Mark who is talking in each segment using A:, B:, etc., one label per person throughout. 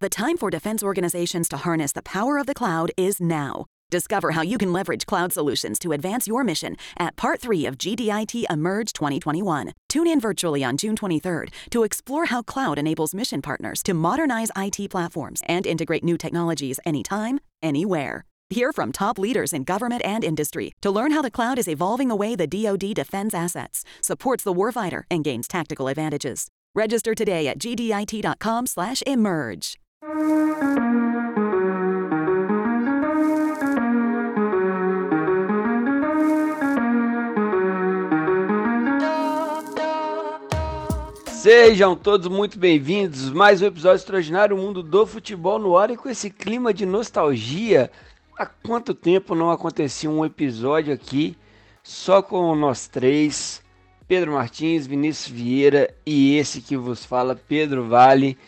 A: The time for defense organizations to harness the power of the cloud is now. Discover how you can leverage cloud solutions to advance your mission at Part 3 of GDIT Emerge 2021. Tune in virtually on June 23rd to explore how cloud enables mission partners to modernize IT platforms and integrate new technologies anytime, anywhere. Hear from top leaders in government and industry to learn how the cloud is evolving the way the DoD defends assets, supports the warfighter, and gains tactical advantages. Register today at gdit.com/emerge.
B: Sejam todos muito bem-vindos. Mais um episódio extraordinário Mundo do Futebol no ar e com esse clima de nostalgia. Há quanto tempo não acontecia um episódio aqui só com nós três, Pedro Martins, Vinícius Vieira e esse que vos fala, Pedro Vale.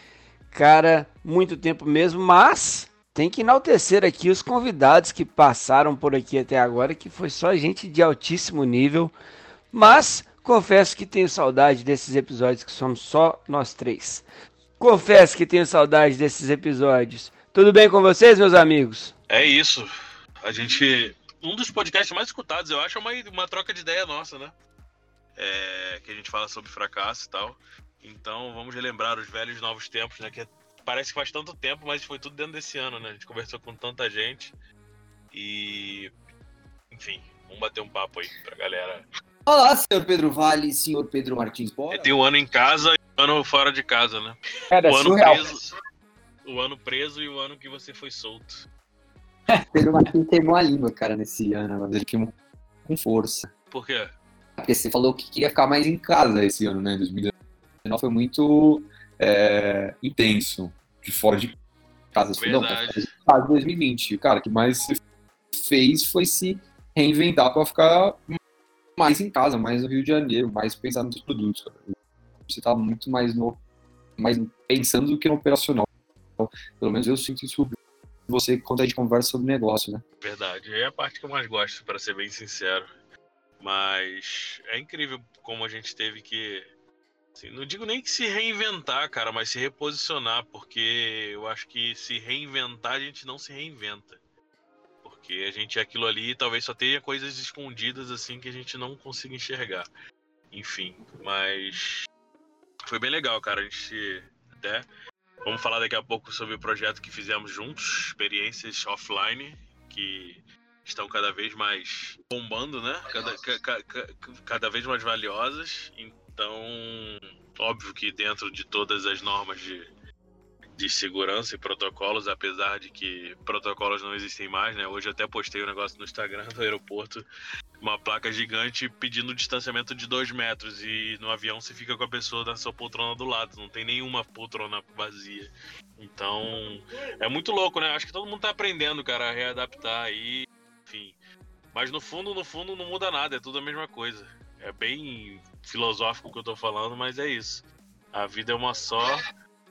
B: Cara, muito tempo mesmo, mas tem que enaltecer aqui os convidados que passaram por aqui até agora, que foi só gente de altíssimo nível. Mas confesso que tenho saudade desses episódios que somos só nós três. Confesso que tenho saudade desses episódios. Tudo bem com vocês, meus amigos?
C: É isso. A gente. Um dos podcasts mais escutados, eu acho, é uma, uma troca de ideia nossa, né? É, que a gente fala sobre fracasso e tal. Então vamos relembrar os velhos novos tempos, né? Que parece que faz tanto tempo, mas foi tudo dentro desse ano, né? A gente conversou com tanta gente. E. Enfim, vamos bater um papo aí pra galera.
D: Olá, senhor Pedro Vale, senhor Pedro Martins Bora.
C: Tem um ano em casa e um ano fora de casa, né?
B: Cara,
C: o ano
B: surreal.
C: preso. O ano preso e o ano que você foi solto.
D: Pedro Martins queimou a língua, cara, nesse ano. mas Ele queimou com força.
C: Por quê?
D: Porque você falou que queria ficar mais em casa esse ano, né? 2019 foi muito é, intenso, de fora de casa. Você falou, Não,
C: Verdade.
D: tá fora de casa 2020. Cara, o que mais fez foi se reinventar para ficar mais em casa, mais no Rio de Janeiro, mais pensar nos produtos. cara. Você tá muito mais no mais pensando do que no operacional. Pelo menos eu sinto isso você quando a gente conversa sobre negócio, né?
C: Verdade. É a parte que eu mais gosto, para ser bem sincero. Mas é incrível como a gente teve que. Assim, não digo nem que se reinventar, cara, mas se reposicionar, porque eu acho que se reinventar a gente não se reinventa. Porque a gente é aquilo ali e talvez só tenha coisas escondidas assim que a gente não consiga enxergar. Enfim, mas. Foi bem legal, cara. A gente até. Vamos falar daqui a pouco sobre o projeto que fizemos juntos, experiências offline, que estão cada vez mais bombando, né? Cada, ca- ca- ca- cada vez mais valiosas. Então, óbvio que dentro de todas as normas de, de segurança e protocolos, apesar de que protocolos não existem mais, né? Hoje eu até postei um negócio no Instagram do aeroporto, uma placa gigante pedindo distanciamento de dois metros e no avião você fica com a pessoa da sua poltrona do lado, não tem nenhuma poltrona vazia. Então, é muito louco, né? Acho que todo mundo tá aprendendo, cara, a readaptar aí, enfim. Mas no fundo, no fundo, não muda nada, é tudo a mesma coisa. É bem filosófico o que eu tô falando, mas é isso. A vida é uma só.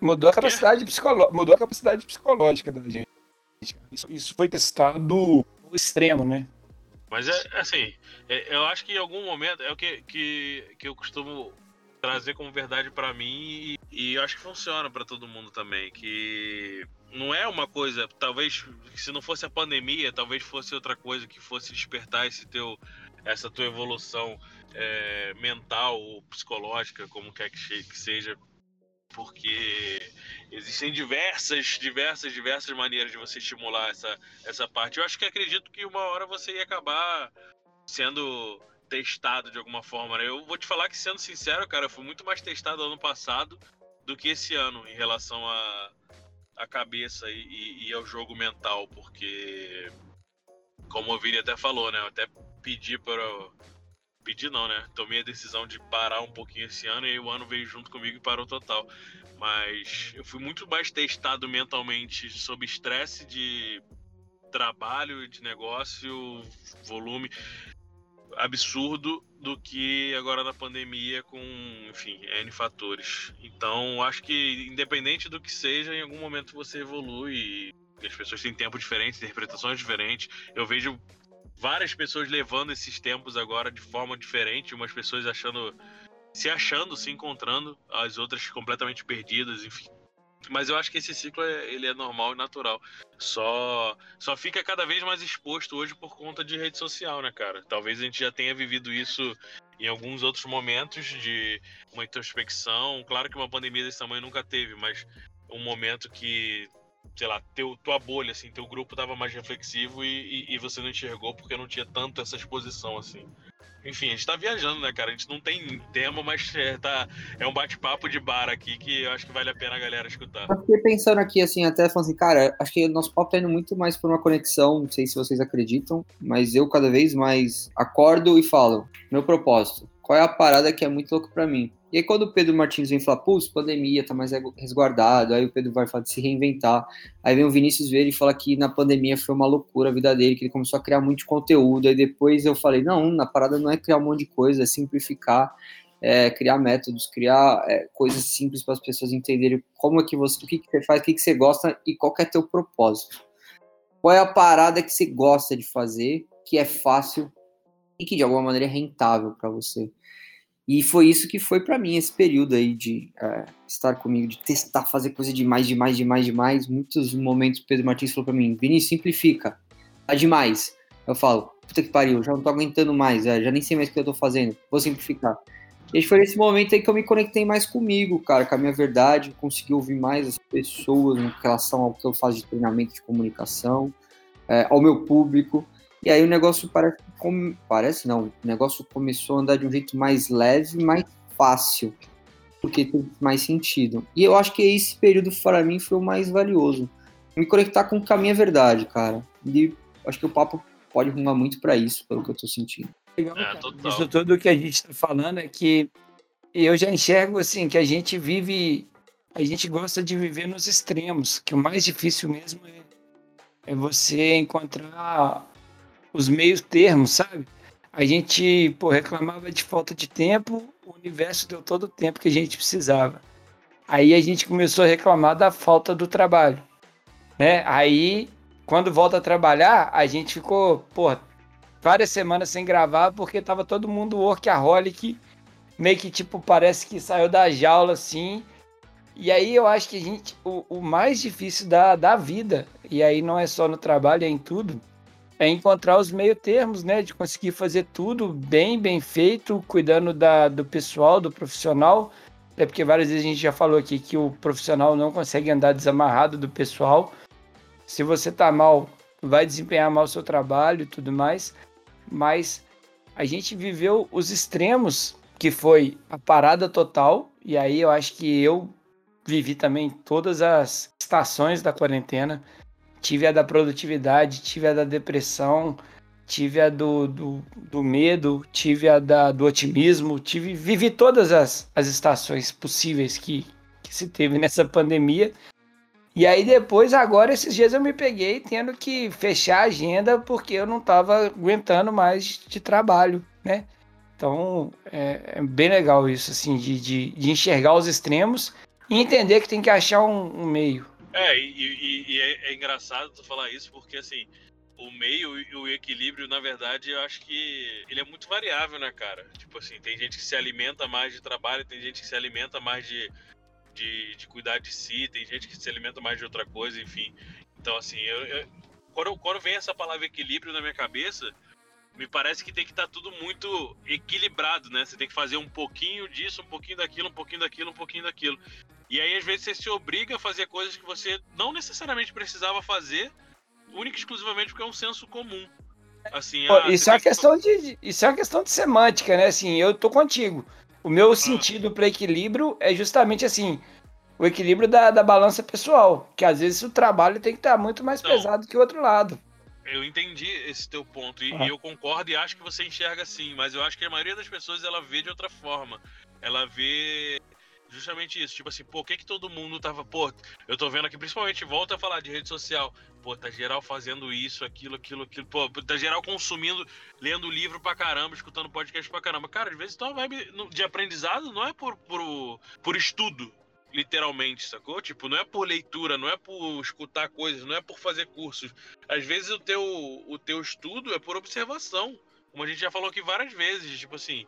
E: Mudou a capacidade, psicolo... Mudou a capacidade psicológica da gente. Isso, isso foi testado no extremo, né?
C: Mas é assim, é- eu acho que em algum momento é o que, que, que eu costumo trazer como verdade pra mim e, e eu acho que funciona pra todo mundo também. Que não é uma coisa, talvez se não fosse a pandemia, talvez fosse outra coisa que fosse despertar esse teu, essa tua evolução é, mental ou psicológica, como quer que que seja. Porque existem diversas, diversas, diversas maneiras de você estimular essa, essa parte. Eu acho que acredito que uma hora você ia acabar sendo testado de alguma forma. Né? Eu vou te falar que, sendo sincero, cara, eu fui muito mais testado ano passado do que esse ano em relação a, a cabeça e, e- e ao jogo mental, porque, como o Vini até falou, né? Eu até pedi para. Pedi não, né? Tomei a decisão de parar um pouquinho esse ano e o ano veio junto comigo e parou total. Mas eu fui muito mais testado mentalmente sob estresse de trabalho, de negócio, volume absurdo do que agora na pandemia com, enfim, N fatores. Então, acho que independente do que seja, em algum momento você evolui e as pessoas têm tempos diferentes, interpretações diferentes. Eu vejo várias pessoas levando esses tempos agora de forma diferente, umas pessoas achando se achando, se encontrando, as outras completamente perdidas, enfim. Mas eu acho que esse ciclo é, ele é normal e natural. Só, só fica cada vez mais exposto hoje por conta de rede social, né, cara? Talvez a gente já tenha vivido isso em alguns outros momentos de uma introspecção. Claro que uma pandemia desse tamanho nunca teve, mas um momento que sei lá, teu, tua bolha, assim, teu grupo tava mais reflexivo e, e, e, você não enxergou porque não tinha tanto essa exposição, assim. Enfim, a gente tá viajando, né, cara? A gente não tem tema, mas é, tá, é um bate-papo de bar aqui que eu acho que vale a pena a galera escutar.
D: Eu fiquei pensando aqui, assim, até falando assim, cara, acho que o nosso papo tá indo muito mais por uma conexão, não sei se vocês acreditam, mas eu cada vez mais acordo e falo, meu propósito, qual é a parada que é muito louco para mim? E aí, quando o Pedro Martins vem falar, putz, pandemia, tá mais resguardado, aí o Pedro vai falar de se reinventar. Aí vem o Vinícius ver e fala que na pandemia foi uma loucura a vida dele, que ele começou a criar muito conteúdo. Aí depois eu falei, não, na parada não é criar um monte de coisa, é simplificar, é, criar métodos, criar é, coisas simples para as pessoas entenderem como é que você, o que, que você faz, o que, que você gosta e qual é teu propósito. Qual é a parada que você gosta de fazer, que é fácil e que de alguma maneira é rentável para você. E foi isso que foi para mim esse período aí de é, estar comigo, de testar, fazer coisa demais, demais, demais, demais. Muitos momentos Pedro Martins falou para mim, Vinícius, simplifica, tá demais. Eu falo, puta que pariu, já não tô aguentando mais, é, já nem sei mais o que eu tô fazendo, vou simplificar. E foi nesse momento aí que eu me conectei mais comigo, cara, com a minha verdade, consegui ouvir mais as pessoas em relação ao que eu faço de treinamento de comunicação, é, ao meu público. E aí o negócio parece, parece não, o negócio começou a andar de um jeito mais leve, mais fácil, porque tem mais sentido. E eu acho que esse período para mim foi o mais valioso. Me conectar com a minha verdade, cara. E acho que o papo pode rumar muito para isso, pelo que eu tô sentindo.
B: Legal, é, Isso tudo que a gente está falando é que eu já enxergo assim que a gente vive, a gente gosta de viver nos extremos, que o mais difícil mesmo é, é você encontrar os meios termos, sabe? A gente, pô, reclamava de falta de tempo, o universo deu todo o tempo que a gente precisava. Aí a gente começou a reclamar da falta do trabalho, né? Aí, quando volta a trabalhar, a gente ficou, pô, várias semanas sem gravar porque tava todo mundo workaholic, meio que tipo, parece que saiu da jaula assim. E aí eu acho que a gente, o, o mais difícil da, da vida, e aí não é só no trabalho, é em tudo, é encontrar os meio termos, né? De conseguir fazer tudo bem, bem feito, cuidando da, do pessoal, do profissional. É porque várias vezes a gente já falou aqui que o profissional não consegue andar desamarrado do pessoal. Se você tá mal, vai desempenhar mal o seu trabalho e tudo mais. Mas a gente viveu os extremos, que foi a parada total. E aí eu acho que eu vivi também todas as estações da quarentena tive a da produtividade, tive a da depressão, tive a do, do, do medo, tive a da, do otimismo, tive, vivi todas as, as estações possíveis que, que se teve nessa pandemia. E aí depois, agora, esses dias eu me peguei tendo que fechar a agenda porque eu não estava aguentando mais de trabalho, né? Então, é, é, bem legal isso, assim, de, de, de, enxergar os extremos e entender que tem que achar um, um meio.
C: É, e, e, e é, é, engraçado tu falar isso, porque assim, o meio e o equilíbrio, na verdade, eu acho que ele é muito variável, né, cara? Tipo assim, tem gente que se alimenta mais de trabalho, tem gente que se alimenta mais de, de, de cuidar de si, tem gente que se alimenta mais de outra coisa, enfim. Então, assim, eu, eu, quando, quando vem essa palavra equilíbrio na minha cabeça, me parece que tem que estar tá tudo muito equilibrado, né? Você tem que fazer um pouquinho disso, um pouquinho daquilo, um pouquinho daquilo, um pouquinho daquilo. E aí, às vezes, você se obriga a fazer coisas que você não necessariamente precisava fazer, única e exclusivamente porque é um senso comum. Assim,
B: Pô, ah, isso, é uma questão de, isso é uma questão de semântica, né? Assim, eu tô contigo. O meu ah. sentido para equilíbrio é justamente assim, o equilíbrio da, da balança pessoal, que às vezes o trabalho tem que estar tá muito mais não, pesado que o outro lado.
C: Eu entendi esse teu ponto e, ah. e, eu concordo e acho que você enxerga assim, mas eu acho que a maioria das pessoas ela vê de outra forma. Ela vê justamente isso. Tipo assim, pô, o que que todo mundo tava. Pô, eu tô vendo aqui, principalmente, volta a falar de rede social. Pô, tá geral fazendo isso, aquilo, aquilo, aquilo. Pô, tá geral consumindo, lendo livro pra caramba, escutando podcast pra caramba. Cara, às vezes tua vibe de aprendizado não é por, por, por estudo, literalmente, sacou? Tipo, não é por leitura, não é por escutar coisas, não é por fazer cursos. Às vezes o teu, o teu estudo é por observação. Como a gente já falou aqui várias vezes, tipo assim,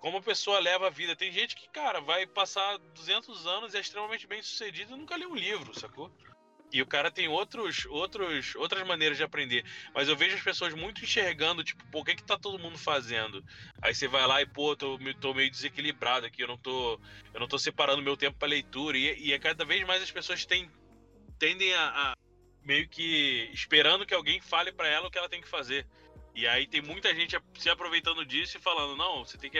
C: como a pessoa leva a vida. Tem gente que, cara, vai passar 200 anos e é extremamente bem sucedido e nunca lê um livro, sacou? E o cara tem outros, outros, outras maneiras de aprender. Mas eu vejo as pessoas muito enxergando, tipo, pô, o que, que tá todo mundo fazendo? Aí você vai lá e, pô, tô, tô meio desequilibrado aqui, eu não tô. Eu não tô separando meu tempo para leitura. E, e é cada vez mais as pessoas têm, tendem a, a meio que esperando que alguém fale para ela o que ela tem que fazer. E aí tem muita gente se aproveitando disso e falando, não, você tem que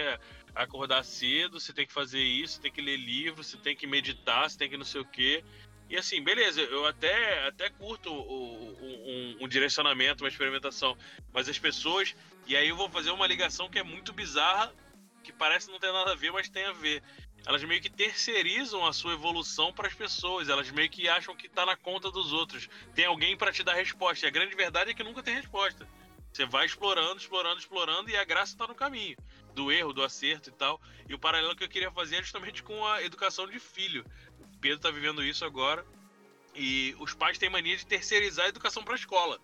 C: acordar cedo, você tem que fazer isso, você tem que ler livro, você tem que meditar, você tem que não sei o quê. E assim, beleza, eu até, até curto o, um, um, direcionamento, uma experimentação, mas as pessoas. E aí eu vou fazer uma ligação que é muito bizarra, que parece não ter nada a ver, mas tem a ver. Elas meio que terceirizam a sua evolução para as pessoas, elas meio que acham que está na conta dos outros. Tem alguém para te dar resposta. E a grande verdade é que nunca tem resposta. Você vai explorando, explorando, explorando e a graça está no caminho do erro, do acerto e tal. E o paralelo que eu queria fazer é justamente com a educação de filho. O Pedro está vivendo isso agora e os pais têm mania de terceirizar a educação para a escola.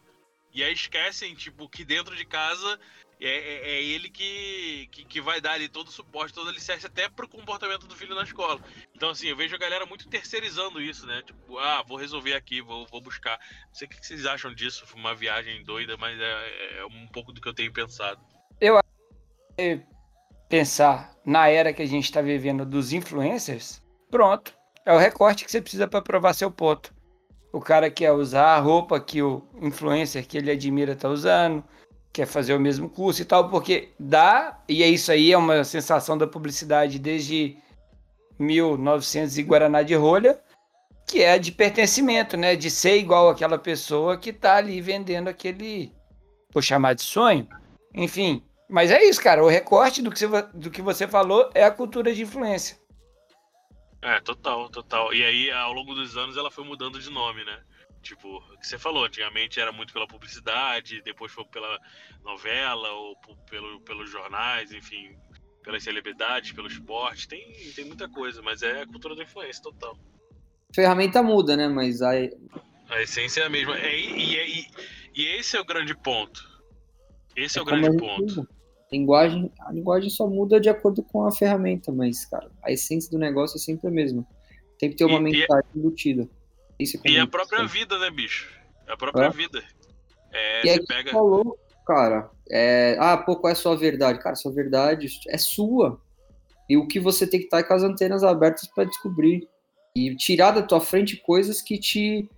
C: E aí esquecem, tipo, que dentro de casa é, é, é ele que, que, que, vai dar ali todo o suporte, todo o alicerce até pro comportamento do filho na escola. Então, assim, eu vejo a galera muito terceirizando isso, né? Tipo, ah, vou resolver aqui, vou, vou buscar. Não sei o que vocês acham disso, uma viagem doida, mas é, é um pouco do que eu tenho pensado.
B: Eu pensar na era que a gente está vivendo dos influencers, pronto. É o recorte que você precisa para provar seu ponto. O cara quer usar a roupa que o influencer que ele admira está usando, quer fazer o mesmo curso e tal, porque dá, e é isso aí, é uma sensação da publicidade desde 1900 e Guaraná de rolha, que é de pertencimento, né? De ser igual aquela pessoa que tá ali vendendo aquele, vou chamar de sonho. Enfim, mas é isso, cara. O recorte do que, você, do que você falou é a cultura de influência.
C: É, total, total. E aí, ao longo dos anos, ela foi mudando de nome, né? Tipo, o que você falou, antigamente era muito pela publicidade, depois foi pela novela, ou pelo, pelos jornais, enfim, pelas celebridades, pelo esporte. Tem, tem muita coisa, mas é a cultura da influência total.
D: Ferramenta muda, né? Mas a.
C: A essência é a mesma. É, e, e, e, esse é o grande ponto. Esse é, é o grande ponto.
D: A linguagem, a linguagem só muda de acordo com a ferramenta, mas, cara, a essência do negócio é sempre a mesma. Tem que ter uma e, mensagem embutida.
C: Isso é e a própria vida, né, bicho? A própria é. vida. É,
D: e você pega. Falou, cara, é, ah, pô, qual é a sua verdade? Cara, sua verdade é sua. E o que você tem que estar é com as antenas abertas para descobrir. E tirar da tua frente coisas que te,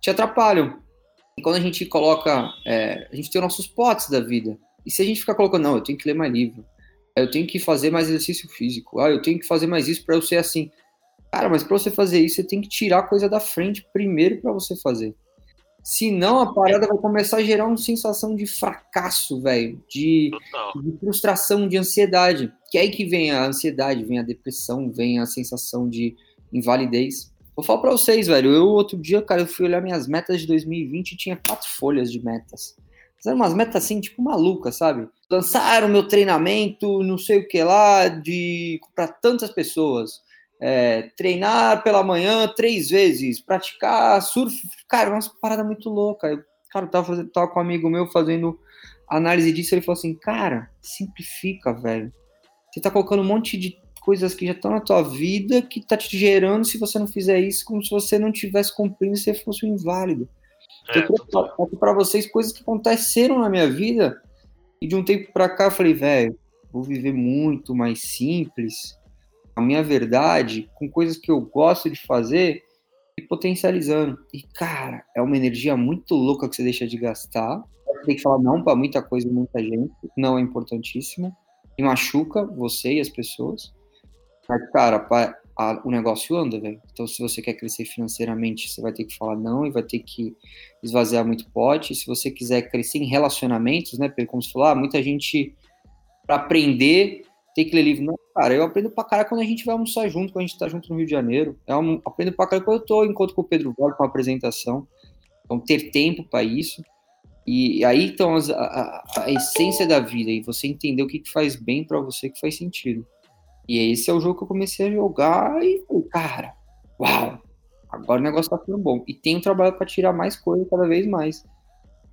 D: te atrapalham. E quando a gente coloca. É, a gente tem os nossos potes da vida. E se a gente ficar colocando, não, eu tenho que ler mais livro, eu tenho que fazer mais exercício físico, ah, eu tenho que fazer mais isso para eu ser assim. Cara, mas para você fazer isso, você tem que tirar a coisa da frente primeiro para você fazer. Senão a parada vai começar a gerar uma sensação de fracasso, velho, de, de, frustração, de ansiedade. Que é aí que vem a ansiedade, vem a depressão, vem a sensação de invalidez. Vou falar para vocês, velho. Eu outro dia, cara, eu fui olhar minhas metas de 2020 e tinha quatro folhas de metas. Fizeram umas metas assim, tipo malucas, sabe? Lançaram meu treinamento, não sei o que lá, de para tantas pessoas é, treinar pela manhã três vezes, praticar surf, cara, uma parada muito louca. Eu, cara, eu tava, fazendo, tava com um amigo meu fazendo análise disso, ele falou assim, cara, simplifica, velho. Você tá colocando um monte de coisas que já estão na tua vida que tá te gerando se você não fizer isso, como se você não tivesse cumprindo você fosse um inválido. É, eu quero para vocês coisas que aconteceram na minha vida e de um tempo para cá eu falei, velho, vou viver muito mais simples, a minha verdade com coisas que eu gosto de fazer e potencializando. E, cara, é uma energia muito louca que você deixa de gastar. Você tem que falar não para muita coisa e muita gente. Não é importantíssimo. E machuca você e as pessoas. Mas, cara, a, o negócio anda, velho. Então, se você quer crescer financeiramente, você vai ter que falar não e vai ter que esvaziar muito pote. Se você quiser crescer em relacionamentos, né? Como você falou, ah, muita gente, para aprender, tem que ler livro. Não, cara, eu aprendo pra caralho quando a gente vai almoçar junto, quando a gente tá junto no Rio de Janeiro. Eu aprendo pra caralho quando eu tô encontro com o Pedro Vale, com a apresentação. Então, ter tempo para isso. E aí, então, a, a, a, essência da vida e você entender o que, que faz bem para você, que faz sentido. E esse é o jogo que eu comecei a jogar e, cara, uau, agora o negócio tá ficando bom. E tenho trabalho para tirar mais coisa cada vez mais.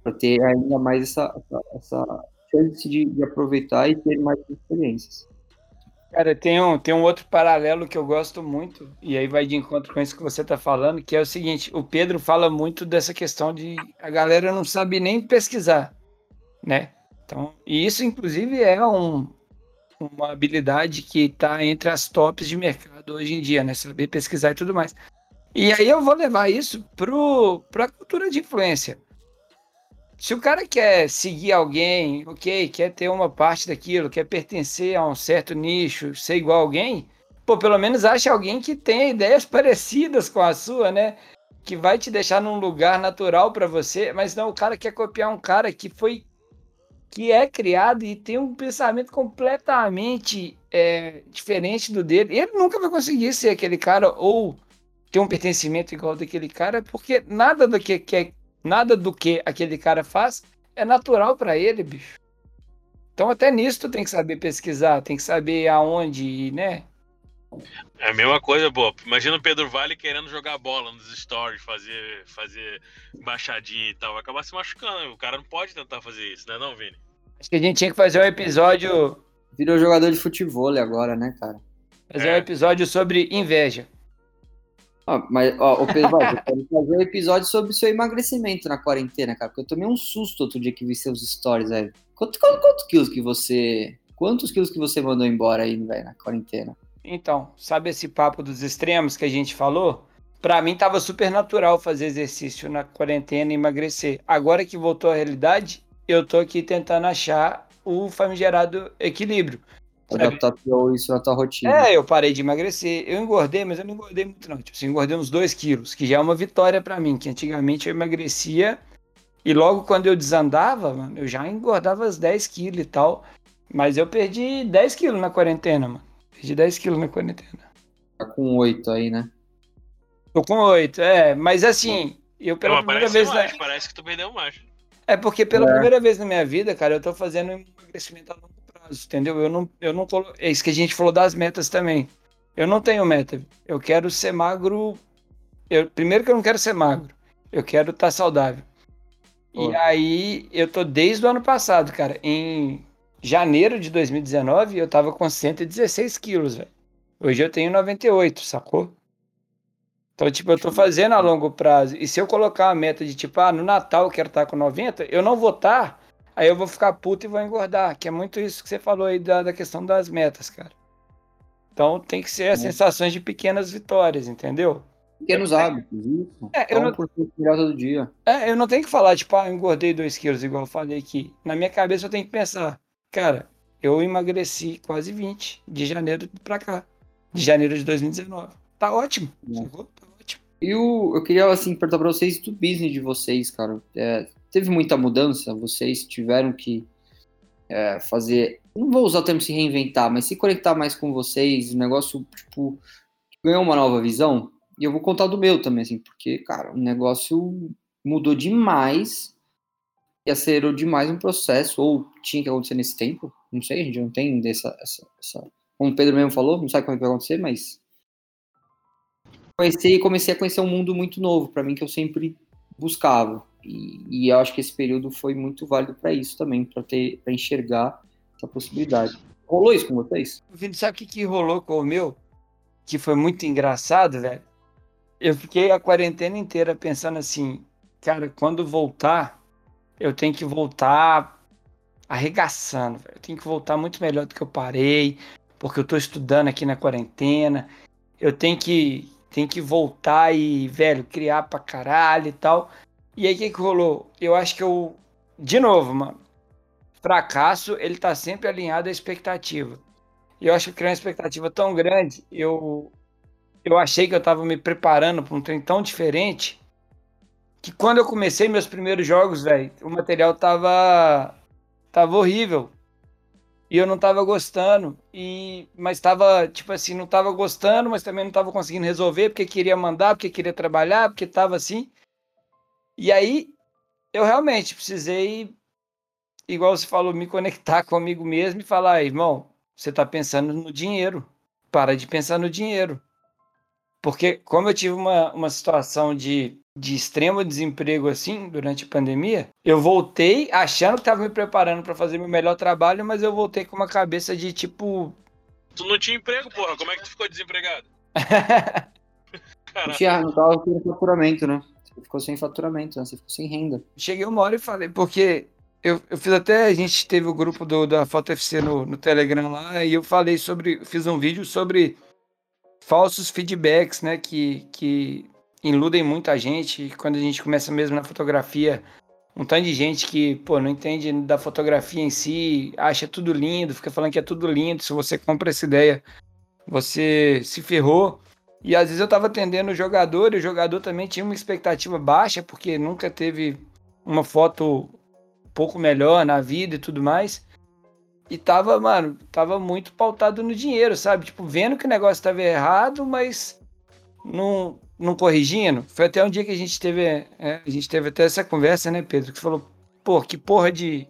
D: para ter ainda mais essa, essa, essa chance de, de, aproveitar e ter mais experiências.
B: Cara, tem um, tem um outro paralelo que eu gosto muito, e aí vai de encontro com isso que você está falando, que é o seguinte: o Pedro fala muito dessa questão de a galera não sabe nem pesquisar, né? Então, e isso, inclusive, é um, uma habilidade que está entre as tops de mercado hoje em dia, né? Saber pesquisar e tudo mais. E aí eu vou levar isso para a cultura de influência. Se o cara quer seguir alguém, ok, quer ter uma parte daquilo, quer pertencer a um certo nicho, ser igual a alguém, pô, pelo menos ache alguém que tenha ideias parecidas com a sua, né? Que vai te deixar num lugar natural para você, mas não o cara quer copiar um cara que foi que é criado e tem um pensamento completamente é, diferente do dele. Ele nunca vai conseguir ser aquele cara ou ter um pertencimento igual daquele cara, porque nada do que, que é Nada do que aquele cara faz é natural para ele, bicho. Então até nisso tu tem que saber pesquisar, tem que saber aonde, né?
C: É a mesma coisa, pô. Imagina o Pedro Vale querendo jogar bola nos stories, fazer, fazer baixadinha e tal. Vai acabar se machucando. O cara não pode tentar fazer isso, né, não, Vini?
B: Acho que a gente tinha que fazer um episódio.
D: Virou jogador de futebol agora, né, cara?
B: Fazer é. um episódio sobre inveja.
D: Mas, ó, o Pedro, eu quero fazer um episódio sobre o seu emagrecimento na quarentena, cara, porque eu tomei um susto outro dia que vi seus stories, velho. Quanto, quanto, quilos que você. Quantos quilos que você mandou embora aí, velho, na quarentena?
B: Então, sabe esse papo dos extremos que a gente falou? Pra mim tava super natural fazer exercício na quarentena e emagrecer. Agora que voltou à realidade, eu tô aqui tentando achar o famigerado equilíbrio.
D: Adaptou isso na tua rotina.
B: É, eu parei de emagrecer. Eu engordei, mas eu não engordei muito, não. Tipo assim, engordei uns 2 quilos, que já é uma vitória para mim, que antigamente eu emagrecia e logo quando eu desandava, mano, eu já engordava os 10 quilos e tal. Mas eu perdi 10 quilos na quarentena, mano. Perdi 10 quilos na quarentena.
D: Tá com 8 aí, né?
B: Tô com 8, é. Mas assim, eu pela não, primeira vez.
C: Mais, na... Parece que tu perdeu mais.
B: É porque pela é. primeira vez na minha vida, cara, eu tô fazendo um emagrecimento a longo entendeu? Eu não, eu não colo... É isso que a gente falou das metas também. Eu não tenho meta. Eu quero ser magro. Eu, primeiro que eu não quero ser magro. Eu quero estar tá saudável. E aí, eu tô desde o ano passado, cara. Em janeiro de 2019, eu tava com 116 quilos, velho. Hoje eu tenho 98, sacou? Então, tipo, eu tô fazendo a longo prazo. E se eu colocar uma meta de tipo, ah, no Natal eu quero estar tá com 90, eu não vou estar tá aí eu vou ficar puto e vou engordar, que é muito isso que você falou aí da, da questão das metas, cara. Então tem que ser as é. sensações de pequenas vitórias, entendeu?
D: Pequenos hábitos, isso. É, eu não... todo dia.
B: É, eu não tenho que falar, tipo, ah, eu engordei 2 quilos, igual eu falei aqui. Na minha cabeça eu tenho que pensar, cara, eu emagreci quase 20 de janeiro pra cá. De janeiro de 2019. Tá ótimo. É. Tá
D: ótimo. E o, eu queria, assim, perguntar pra vocês do business de vocês, cara. É, teve muita mudança, vocês tiveram que é, fazer, não vou usar o termo se reinventar, mas se conectar mais com vocês, o negócio, tipo, ganhou uma nova visão, e eu vou contar do meu também, assim, porque, cara, o negócio mudou demais e acelerou demais um processo, ou tinha que acontecer nesse tempo, não sei, a gente não tem dessa, essa, essa... como o Pedro mesmo falou, não sabe como é que vai acontecer, mas comecei, comecei a conhecer um mundo muito novo para mim que eu sempre buscava. E, e eu acho que esse período foi muito válido para isso também, para ter para enxergar essa possibilidade. Rolou isso com vocês?
B: Vini, sabe o que, que rolou com o meu? Que foi muito engraçado, velho. Eu fiquei a quarentena inteira pensando assim, cara, quando voltar, eu tenho que voltar arregaçando, velho. Eu tenho que voltar muito melhor do que eu parei, porque eu tô estudando aqui na quarentena. Eu tenho que, tenho que voltar e, velho, criar pra caralho e tal. E aí, o que, que rolou? Eu acho que eu. De novo, mano. Fracasso, ele tá sempre alinhado à expectativa. E eu acho que eu criei uma expectativa tão grande, eu. Eu achei que eu tava me preparando para um trem tão diferente que quando eu comecei meus primeiros jogos, velho, o material tava. tava horrível. E eu não tava gostando. E mas tava, tipo assim, não tava gostando, mas também não tava conseguindo resolver porque queria mandar, porque queria trabalhar, porque tava assim. E aí, eu realmente precisei, igual você falou, me conectar comigo mesmo e falar, irmão, você está pensando no dinheiro. Para de pensar no dinheiro. Porque como eu tive uma, uma situação de, de extremo desemprego assim durante a pandemia, eu voltei achando que estava me preparando para fazer meu melhor trabalho, mas eu voltei com uma cabeça de tipo,
C: Tu não tinha emprego, porra. Como é que tu ficou desempregado?
D: Não, tinha, não tava tendo faturamento, né? Você ficou sem faturamento, né? Você ficou sem renda.
B: Cheguei uma hora e falei, porque eu, eu fiz até, a gente teve o grupo do, da Foto FC no, no Telegram lá, e eu falei sobre, fiz um vídeo sobre falsos feedbacks, né, que, que iludem muita gente, quando a gente começa mesmo na fotografia, um tanto de gente que, pô, não entende da fotografia em si, acha tudo lindo, fica falando que é tudo lindo, se você compra essa ideia, você se ferrou, e às vezes eu tava atendendo o jogador, e o jogador também tinha uma expectativa baixa, porque nunca teve uma foto um pouco melhor na vida e tudo mais. E tava, mano, tava muito pautado no dinheiro, sabe? Tipo, vendo que o negócio tava errado, mas não, não corrigindo. Foi até um dia que a gente teve, é, a gente teve até essa conversa, né, Pedro? Que falou, pô, que porra de,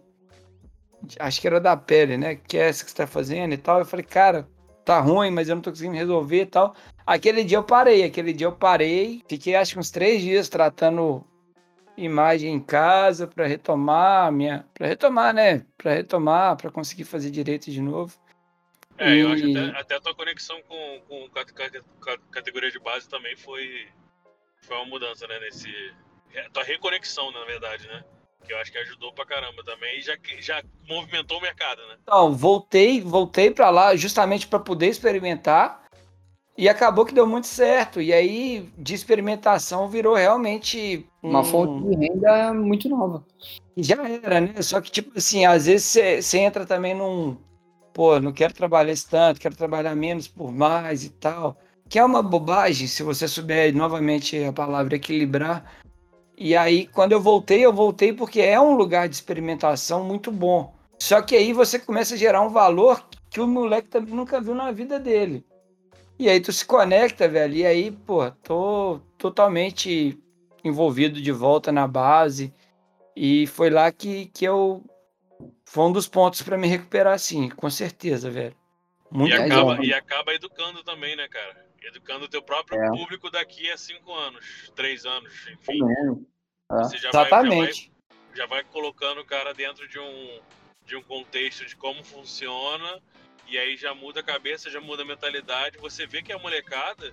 B: de, Acho que era da pele, né? Que é essa que você tá fazendo e tal. Eu falei, cara, tá ruim, mas eu não tô conseguindo resolver e tal. Aquele dia eu parei, aquele dia eu parei, fiquei acho que uns três dias tratando imagem em casa para retomar minha, para retomar, né? Para retomar, para conseguir fazer direito de novo.
C: É, e... eu acho até, até a tua conexão com, com categoria de base também foi foi uma mudança, né? Nesse tua reconexão, na verdade, né? Que eu acho que ajudou pra caramba também e já, já movimentou o mercado, né?
B: Então, voltei, voltei para lá justamente para poder experimentar e acabou que deu muito certo. E aí, de experimentação, virou realmente.
D: Um... Uma fonte de renda muito nova.
B: Já era, né? Só que, tipo assim, às vezes você entra também num. Pô, não quero trabalhar esse tanto, quero trabalhar menos por mais e tal. Que é uma bobagem se você souber novamente a palavra equilibrar. E aí, quando eu voltei, eu voltei porque é um lugar de experimentação muito bom. Só que aí você começa a gerar um valor que o moleque também nunca viu na vida dele. E aí tu se conecta, velho, e aí, pô, tô totalmente envolvido de volta na base. E foi lá que, que eu. Foi um dos pontos para me recuperar, sim, com certeza, velho.
C: Muito e acaba, e acaba educando também, né, cara? Educando o teu próprio é. público daqui a cinco anos, três anos, enfim.
B: É. Você já Exatamente.
C: Vai, já, vai, já vai colocando o cara dentro de um, de um contexto de como funciona e aí já muda a cabeça, já muda a mentalidade. Você vê que a molecada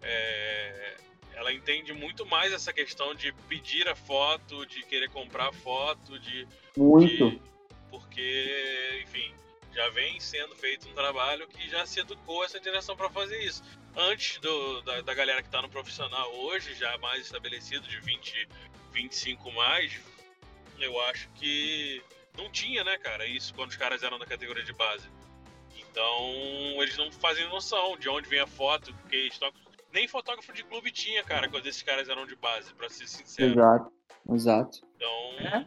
C: é, ela entende muito mais essa questão de pedir a foto, de querer comprar a foto, de.
D: Muito.
C: De, porque, enfim, já vem sendo feito um trabalho que já se educou essa direção para fazer isso. Antes do, da, da galera que está no profissional hoje, já mais estabelecido, de 20, 25 mais, eu acho que não tinha, né, cara, isso quando os caras eram da categoria de base. Então, eles não fazem noção de onde vem a foto, porque estoque... nem fotógrafo de clube tinha, cara, quando esses caras eram de base, pra ser sincero.
D: Exato, exato.
C: Então, é.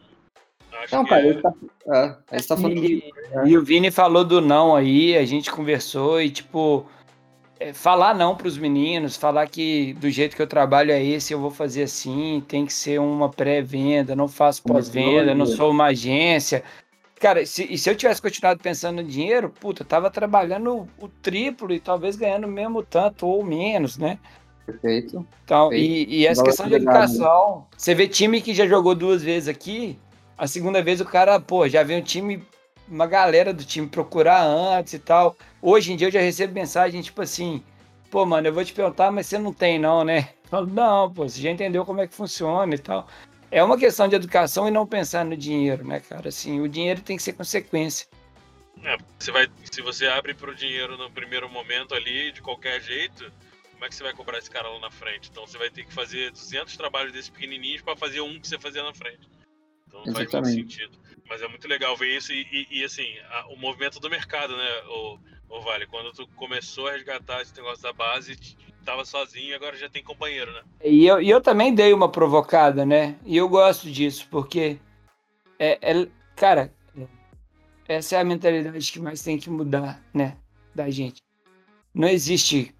D: Acho não, cara, é... tá, é, aí tá falando
B: e, de... e o Vini falou do não aí, a gente conversou e, tipo, é, falar não para os meninos, falar que do jeito que eu trabalho é esse, eu vou fazer assim, tem que ser uma pré-venda, não faço pós-venda, não sou uma agência. Cara, se, e se eu tivesse continuado pensando no dinheiro, puta, eu tava trabalhando o, triplo e talvez ganhando mesmo tanto ou menos, né?
D: Perfeito.
B: Então, Perfeito. E, e essa questão de educação. Você vê time que já jogou duas vezes aqui, a segunda vez o cara, pô, já vem um time, uma galera do time procurar antes e tal. Hoje em dia eu já recebo mensagem tipo assim, pô, mano, eu vou te perguntar, mas você não tem não, né? Eu falo, não, pô, você já entendeu como é que funciona e tal é uma questão de educação e não pensar no dinheiro, né, cara? Assim, o dinheiro tem que ser consequência.
C: É, você vai, se você abre para o dinheiro no primeiro momento ali, de qualquer jeito, como é que você vai cobrar esse cara lá na frente? Então você vai ter que fazer 200 trabalhos desses pequenininhos para fazer um que você fazia na frente. Então não Exatamente. faz muito sentido. Mas é muito legal ver isso e, e, e assim, a, o movimento do mercado, né, o, o Vale? Quando tu começou a resgatar esse negócio da base, tava sozinho agora já tem companheiro, né?
B: E eu, e eu também dei uma provocada, né? E eu gosto disso, porque é, é, cara, essa é a mentalidade que mais tem que mudar, né? Da gente. Não existe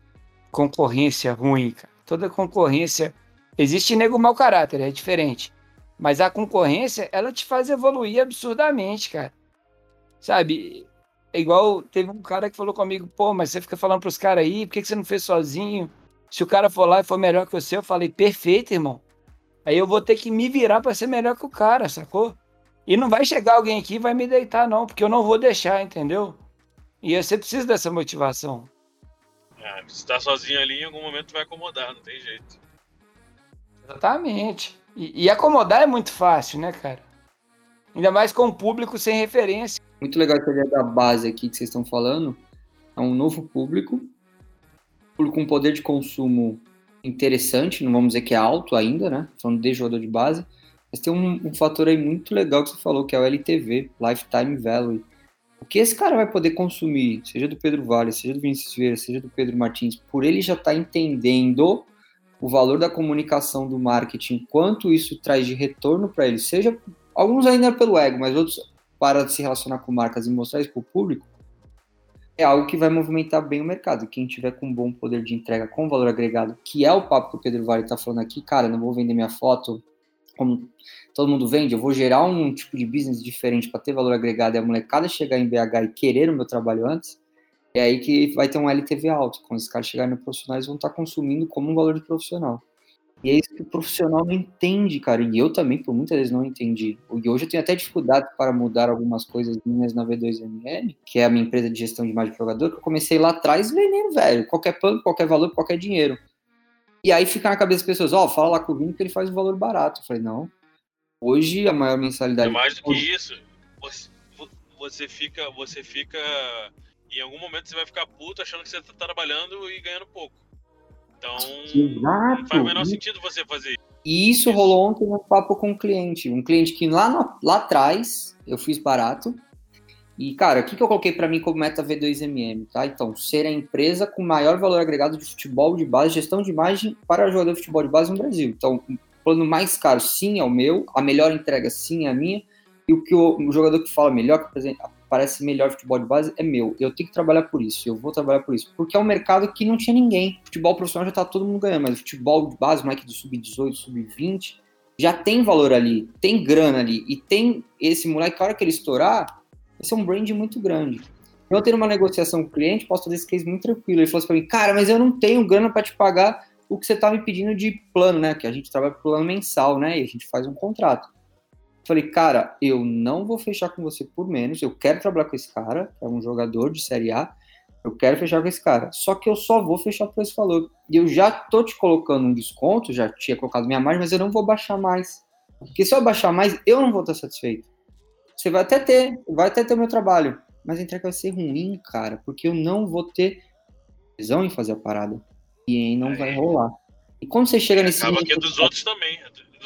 B: concorrência ruim, cara. Toda concorrência. Existe nego mau caráter, é diferente. Mas a concorrência, ela te faz evoluir absurdamente, cara. Sabe? É igual teve um cara que falou comigo, pô, mas você fica falando pros caras aí, por que, que você não fez sozinho? Se o cara for lá e for melhor que você, eu falei, perfeito, irmão. Aí eu vou ter que me virar para ser melhor que o cara, sacou? E não vai chegar alguém aqui e vai me deitar, não, porque eu não vou deixar, entendeu? E você precisa dessa motivação.
C: É, se tá sozinho ali, em algum momento vai acomodar, não tem jeito.
B: Exatamente. E, e acomodar é muito fácil, né, cara? Ainda mais com o público sem referência.
D: Muito legal essa ideia da base aqui que vocês estão falando. É um novo público, público com poder de consumo interessante, não vamos dizer que é alto ainda, né? Falando de jogador de base. Mas tem um, um fator aí muito legal que você falou, que é o LTV, Lifetime Value. O que esse cara vai poder consumir, seja do Pedro Vale, seja do Vinícius Vieira, seja do Pedro Martins, por ele já estar tá entendendo o valor da comunicação do marketing, quanto isso traz de retorno para ele, seja alguns ainda pelo ego, mas outros para se relacionar com marcas e mostrar isso para o público, é algo que vai movimentar bem o mercado. Quem tiver com um bom poder de entrega com valor agregado, que é o papo que o Pedro Vale está falando aqui, cara, não vou vender minha foto como todo mundo vende, eu vou gerar um tipo de business diferente para ter valor agregado e a molecada chegar em BH e querer o meu trabalho antes, é aí que vai ter um LTV alto. Quando esses caras chegarem no profissionais, vão estar tá consumindo como um valor de profissional. E é isso que o profissional não entende, cara. E eu também, por muitas vezes, não entendi. E hoje eu tenho até dificuldade para mudar algumas coisas minhas na V2ML, que é a minha empresa de gestão de imagem de jogador, que eu comecei lá atrás vendendo, velho. Qualquer plano, qualquer valor, qualquer dinheiro. E aí fica na cabeça das pessoas, ó, oh, fala lá com o Vini que ele faz um valor barato. Eu falei, não. Hoje a maior mensalidade. É
C: mais do que isso. Você, você fica. Você fica. Em algum momento você vai ficar puto achando que você tá trabalhando e ganhando pouco. Então, Exato. não faz o menor sentido você fazer isso.
D: E isso, isso. rolou ontem no papo com um cliente. Um cliente que lá, no, lá atrás eu fiz barato. E, cara, o que, que eu coloquei para mim como meta V2MM, tá? Então, ser a empresa com maior valor agregado de futebol de base, gestão de imagem para jogador de futebol de base no Brasil. Então, o plano mais caro, sim, é o meu. A melhor entrega, sim, é a minha. E o que o, o jogador que fala melhor, que parece melhor futebol de base é meu. Eu tenho que trabalhar por isso, eu vou trabalhar por isso. Porque é um mercado que não tinha ninguém. Futebol profissional já tá todo mundo ganhando, mas futebol de base, moleque do sub-18, sub-20, já tem valor ali, tem grana ali. E tem esse moleque, a hora que ele estourar, vai ser um brand muito grande. Eu tendo uma negociação com o cliente, posso fazer esse case muito tranquilo. Ele falou assim pra mim, cara, mas eu não tenho grana para te pagar o que você tá me pedindo de plano, né? Que a gente trabalha por plano mensal, né? E a gente faz um contrato. Falei, cara, eu não vou fechar com você por menos. Eu quero trabalhar com esse cara, que é um jogador de Série A. Eu quero fechar com esse cara. Só que eu só vou fechar por esse valor. E eu já tô te colocando um desconto, já tinha colocado minha margem, mas eu não vou baixar mais. Porque se eu baixar mais, eu não vou estar satisfeito. Você vai até ter, vai até ter o meu trabalho. Mas a entrega vai ser ruim, cara, porque eu não vou ter visão em fazer a parada. E aí não é. vai rolar. E quando você chega nesse.
C: Acaba que é dos outros também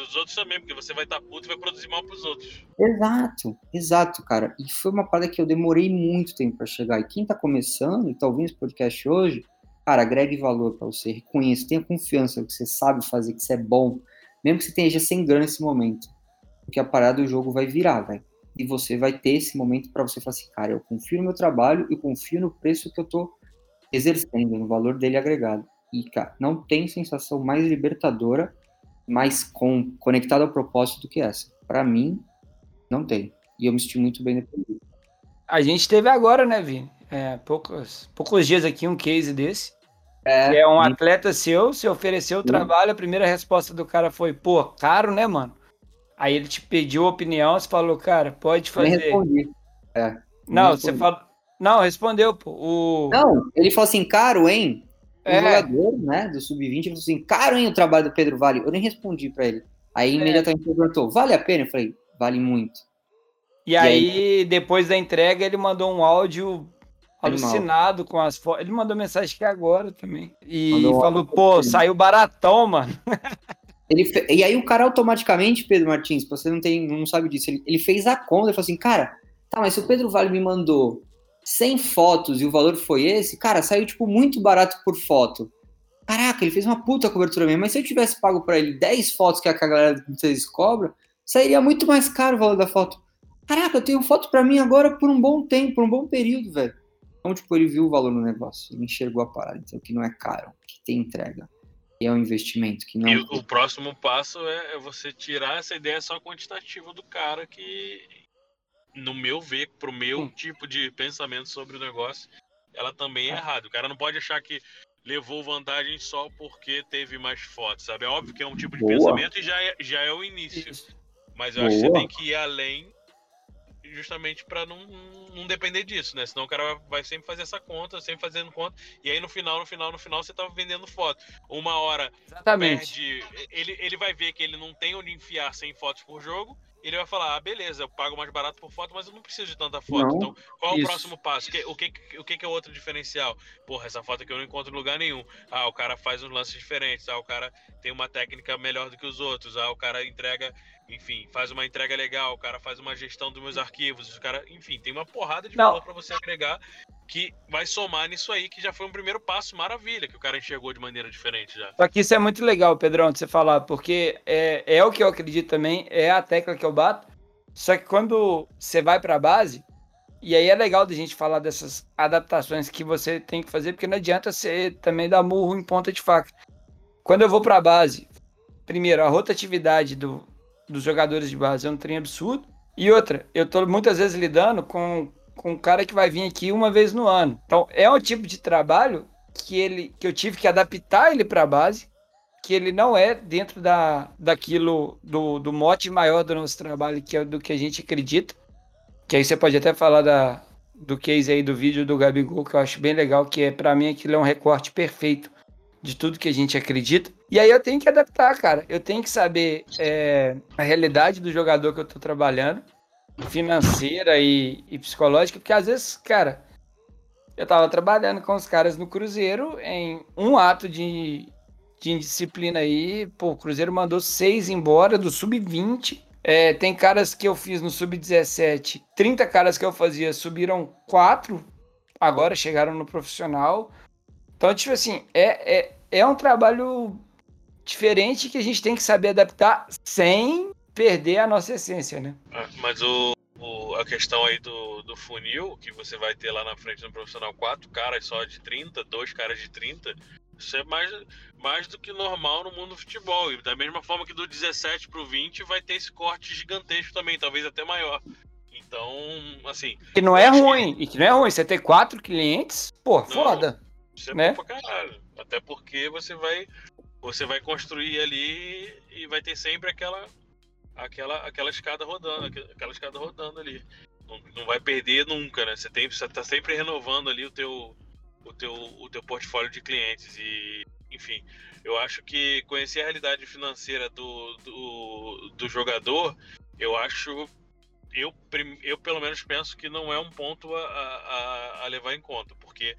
C: dos outros também, porque você vai estar tá puto e vai produzir mal pros outros.
D: Exato, exato, cara. E foi uma parada que eu demorei muito tempo para chegar. E quem tá começando e tá ouvindo esse podcast hoje, cara, agregue valor para você, reconheça, tenha confiança que você sabe fazer, que você é bom, mesmo que você já sem grana nesse momento. Porque a parada do jogo vai virar, velho. E você vai ter esse momento para você falar assim, cara, eu confio no meu trabalho e confio no preço que eu tô exercendo, no valor dele agregado. E, cara, não tem sensação mais libertadora mais com, conectada ao propósito do que essa. Para mim, não tem. E eu me senti muito bem depois.
B: A gente teve agora, né, Vini? É, poucos, poucos dias aqui um case desse. É, é um atleta seu, se ofereceu o trabalho, a primeira resposta do cara foi, pô, caro, né, mano? Aí ele te pediu opinião, você falou, cara, pode fazer. Eu respondi. É, não, respondi. você falou. Não, respondeu, pô. O...
D: Não, ele falou assim, caro, hein? Um é. jogador, né, do sub-20, falou assim, caro, hein, o trabalho do Pedro Vale. Eu nem respondi para ele. Aí é. imediatamente perguntou, vale a pena? Eu falei, vale muito.
B: E, e aí, aí, depois da entrega, ele mandou um áudio alucinado com as fotos. Ele mandou mensagem que agora também. E mandou falou, pô, saiu baratão, mano.
D: Ele fe... E aí o cara automaticamente, Pedro Martins, você não tem, não sabe disso, ele, ele fez a conta, ele falou assim, cara, tá, mas se o Pedro Vale me mandou 100 fotos e o valor foi esse, cara, saiu, tipo, muito barato por foto. Caraca, ele fez uma puta cobertura mesmo, mas se eu tivesse pago para ele 10 fotos que a galera vocês cobra, sairia muito mais caro o valor da foto. Caraca, eu tenho foto para mim agora por um bom tempo, por um bom período, velho. Então, tipo, ele viu o valor no negócio, ele enxergou a parada, então que não é caro, que tem entrega. E é um investimento que não. E
C: o próximo passo é, é você tirar essa ideia só quantitativa do cara que no meu ver, pro meu tipo de pensamento sobre o negócio, ela também é errada. O cara não pode achar que levou vantagem só porque teve mais fotos, sabe? É óbvio que é um tipo de Boa. pensamento e já é, já é o início. Mas eu Boa. acho que você tem que ir além justamente para não, não depender disso, né? Senão o cara vai sempre fazer essa conta, sempre fazendo conta, e aí no final, no final, no final, você tá vendendo foto. Uma hora
B: Exatamente.
C: perde. Ele, ele vai ver que ele não tem onde enfiar 100 fotos por jogo. Ele vai falar, ah, beleza, eu pago mais barato por foto, mas eu não preciso de tanta foto.
D: Não,
C: então, qual é o
D: isso.
C: próximo passo? O que, o, que, o que que é outro diferencial? Porra, essa foto aqui eu não encontro em lugar nenhum. Ah, o cara faz uns lances diferentes. Ah, o cara tem uma técnica melhor do que os outros. Ah, o cara entrega, enfim, faz uma entrega legal. O cara faz uma gestão dos meus arquivos. O cara, enfim, tem uma porrada de valor pra você agregar que vai somar nisso aí, que já foi um primeiro passo maravilha, que o cara enxergou de maneira diferente já.
B: Só que isso é muito legal, Pedrão, de você falar, porque é, é o que eu acredito também, é a tecla que eu bato. Só que quando você vai para a base, e aí é legal da gente falar dessas adaptações que você tem que fazer, porque não adianta você também dar murro em ponta de faca. Quando eu vou para a base, primeiro, a rotatividade do, dos jogadores de base é um trem absurdo. E outra, eu tô muitas vezes lidando com, com um cara que vai vir aqui uma vez no ano. Então, é um tipo de trabalho que, ele, que eu tive que adaptar ele para a base, que ele não é dentro da, daquilo, do, do mote maior do nosso trabalho, que é do que a gente acredita. Que aí você pode até falar da, do case aí do vídeo do Gabigol, que eu acho bem legal, que é para mim aquilo é um recorte perfeito de tudo que a gente acredita. E aí eu tenho que adaptar, cara. Eu tenho que saber é, a realidade do jogador que eu tô trabalhando, financeira e, e psicológica, porque às vezes, cara, eu tava trabalhando com os caras no Cruzeiro em um ato de, de indisciplina aí. Pô, o Cruzeiro mandou seis embora do sub-20. É, tem caras que eu fiz no sub-17, 30 caras que eu fazia subiram quatro, agora chegaram no profissional. Então, tipo assim, é, é, é um trabalho diferente que a gente tem que saber adaptar sem perder a nossa essência, né?
C: Ah, Mas o, o- a questão aí do, do funil, que você vai ter lá na frente no profissional, quatro caras só de 30, dois caras de 30, isso é mais, mais do que normal no mundo do futebol. E da mesma forma que do 17 pro 20 vai ter esse corte gigantesco também, talvez até maior. Então, assim,
B: Que não é
C: Acho que-
B: ruim, e que não é ruim. Você ter quatro clientes, pô, foda.
C: Isso é
B: Né?
C: bom pra caralho. Até porque você vai, você vai construir ali e vai ter sempre aquela, aquela, aquela escada rodando, aqu- aquela escada rodando ali. Não, não vai perder nunca, né? Você tem, você tá sempre renovando ali o teu, o teu, o teu portfólio de clientes e, enfim, eu acho que conhecer a realidade financeira do, do, do jogador, eu acho eu, eu pelo menos penso que não é um ponto a, a, a levar em conta, porque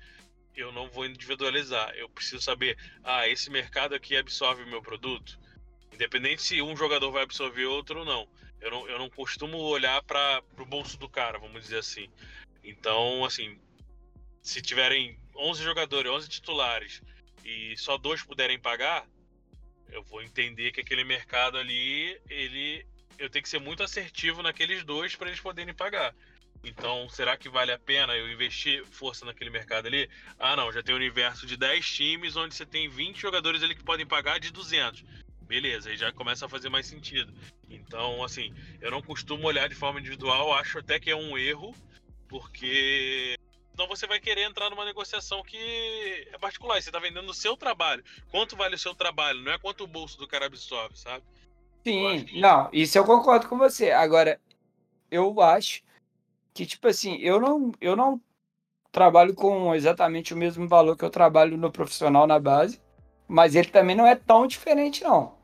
C: eu não vou individualizar. Eu preciso saber, ah, esse mercado aqui absorve o meu produto. Independente se um jogador vai absorver outro ou não. Eu não, eu não costumo olhar para o bolso do cara, vamos dizer assim. Então, assim, se tiverem 11 jogadores, 11 titulares e só dois puderem pagar, eu vou entender que aquele mercado ali, ele eu tenho que ser muito assertivo naqueles dois para eles poderem pagar. Então, será que vale a pena eu investir força naquele mercado ali? Ah, não, já tem um universo de 10 times onde você tem 20 jogadores ali que podem pagar de 200. Beleza, aí já começa a fazer mais sentido. Então, assim, eu não costumo olhar de forma individual, acho até que é um erro, porque senão você vai querer entrar numa negociação que é particular. Você está vendendo o seu trabalho. Quanto vale o seu trabalho? Não é quanto o bolso do cara absorve, sabe?
B: Sim,
C: que-
B: não, isso eu concordo com você. Agora, eu acho que, tipo assim, eu não, eu não trabalho com exatamente o mesmo valor que eu trabalho no profissional na base, mas ele também não é tão diferente, não.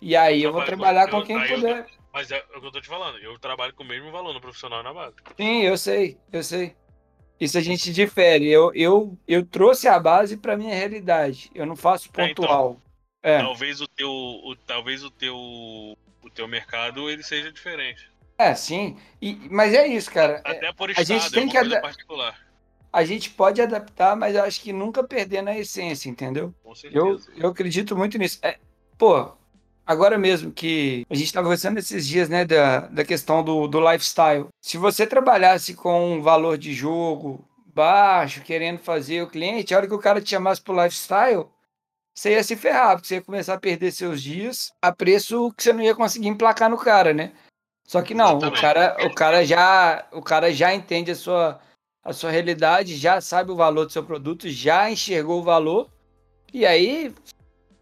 B: E aí eu vou
C: Trabalho com-
B: trabalhar com
C: eu-
B: quem
C: aí eu-
B: puder.
C: Mas é, é o que eu tô te falando. Eu trabalho com o mesmo valor no profissional e na base.
B: Sim, eu sei, eu sei. Isso a gente difere. Eu, eu, eu trouxe a base para minha realidade. Eu não faço
C: É, então.
B: pontual. É,
C: Talvez o teu, o, talvez o teu, o teu mercado ele seja diferente.
B: É, sim. E, mas é isso, cara. É,
C: Até por
B: a
C: estado,
B: gente tem
C: é uma
B: que
C: coisa
B: ada-
C: particular.
B: a gente pode adaptar, mas eu acho que nunca perdendo a essência, entendeu?
C: Com
B: Eu,
C: certeza.
B: eu acredito muito nisso. É, pô, agora mesmo que a gente estava conversando esses dias, né, da, da questão do, do lifestyle. Se você trabalhasse com um valor de jogo baixo, querendo fazer o cliente, a hora que o cara te chamasse pro lifestyle, você ia se ferrar, porque você ia começar a perder seus dias a preço que você não ia conseguir emplacar no cara, né? Só que não, o cara, o cara já, o cara já entende a sua, a sua realidade, já sabe o valor do seu produto, já enxergou o valor, e aí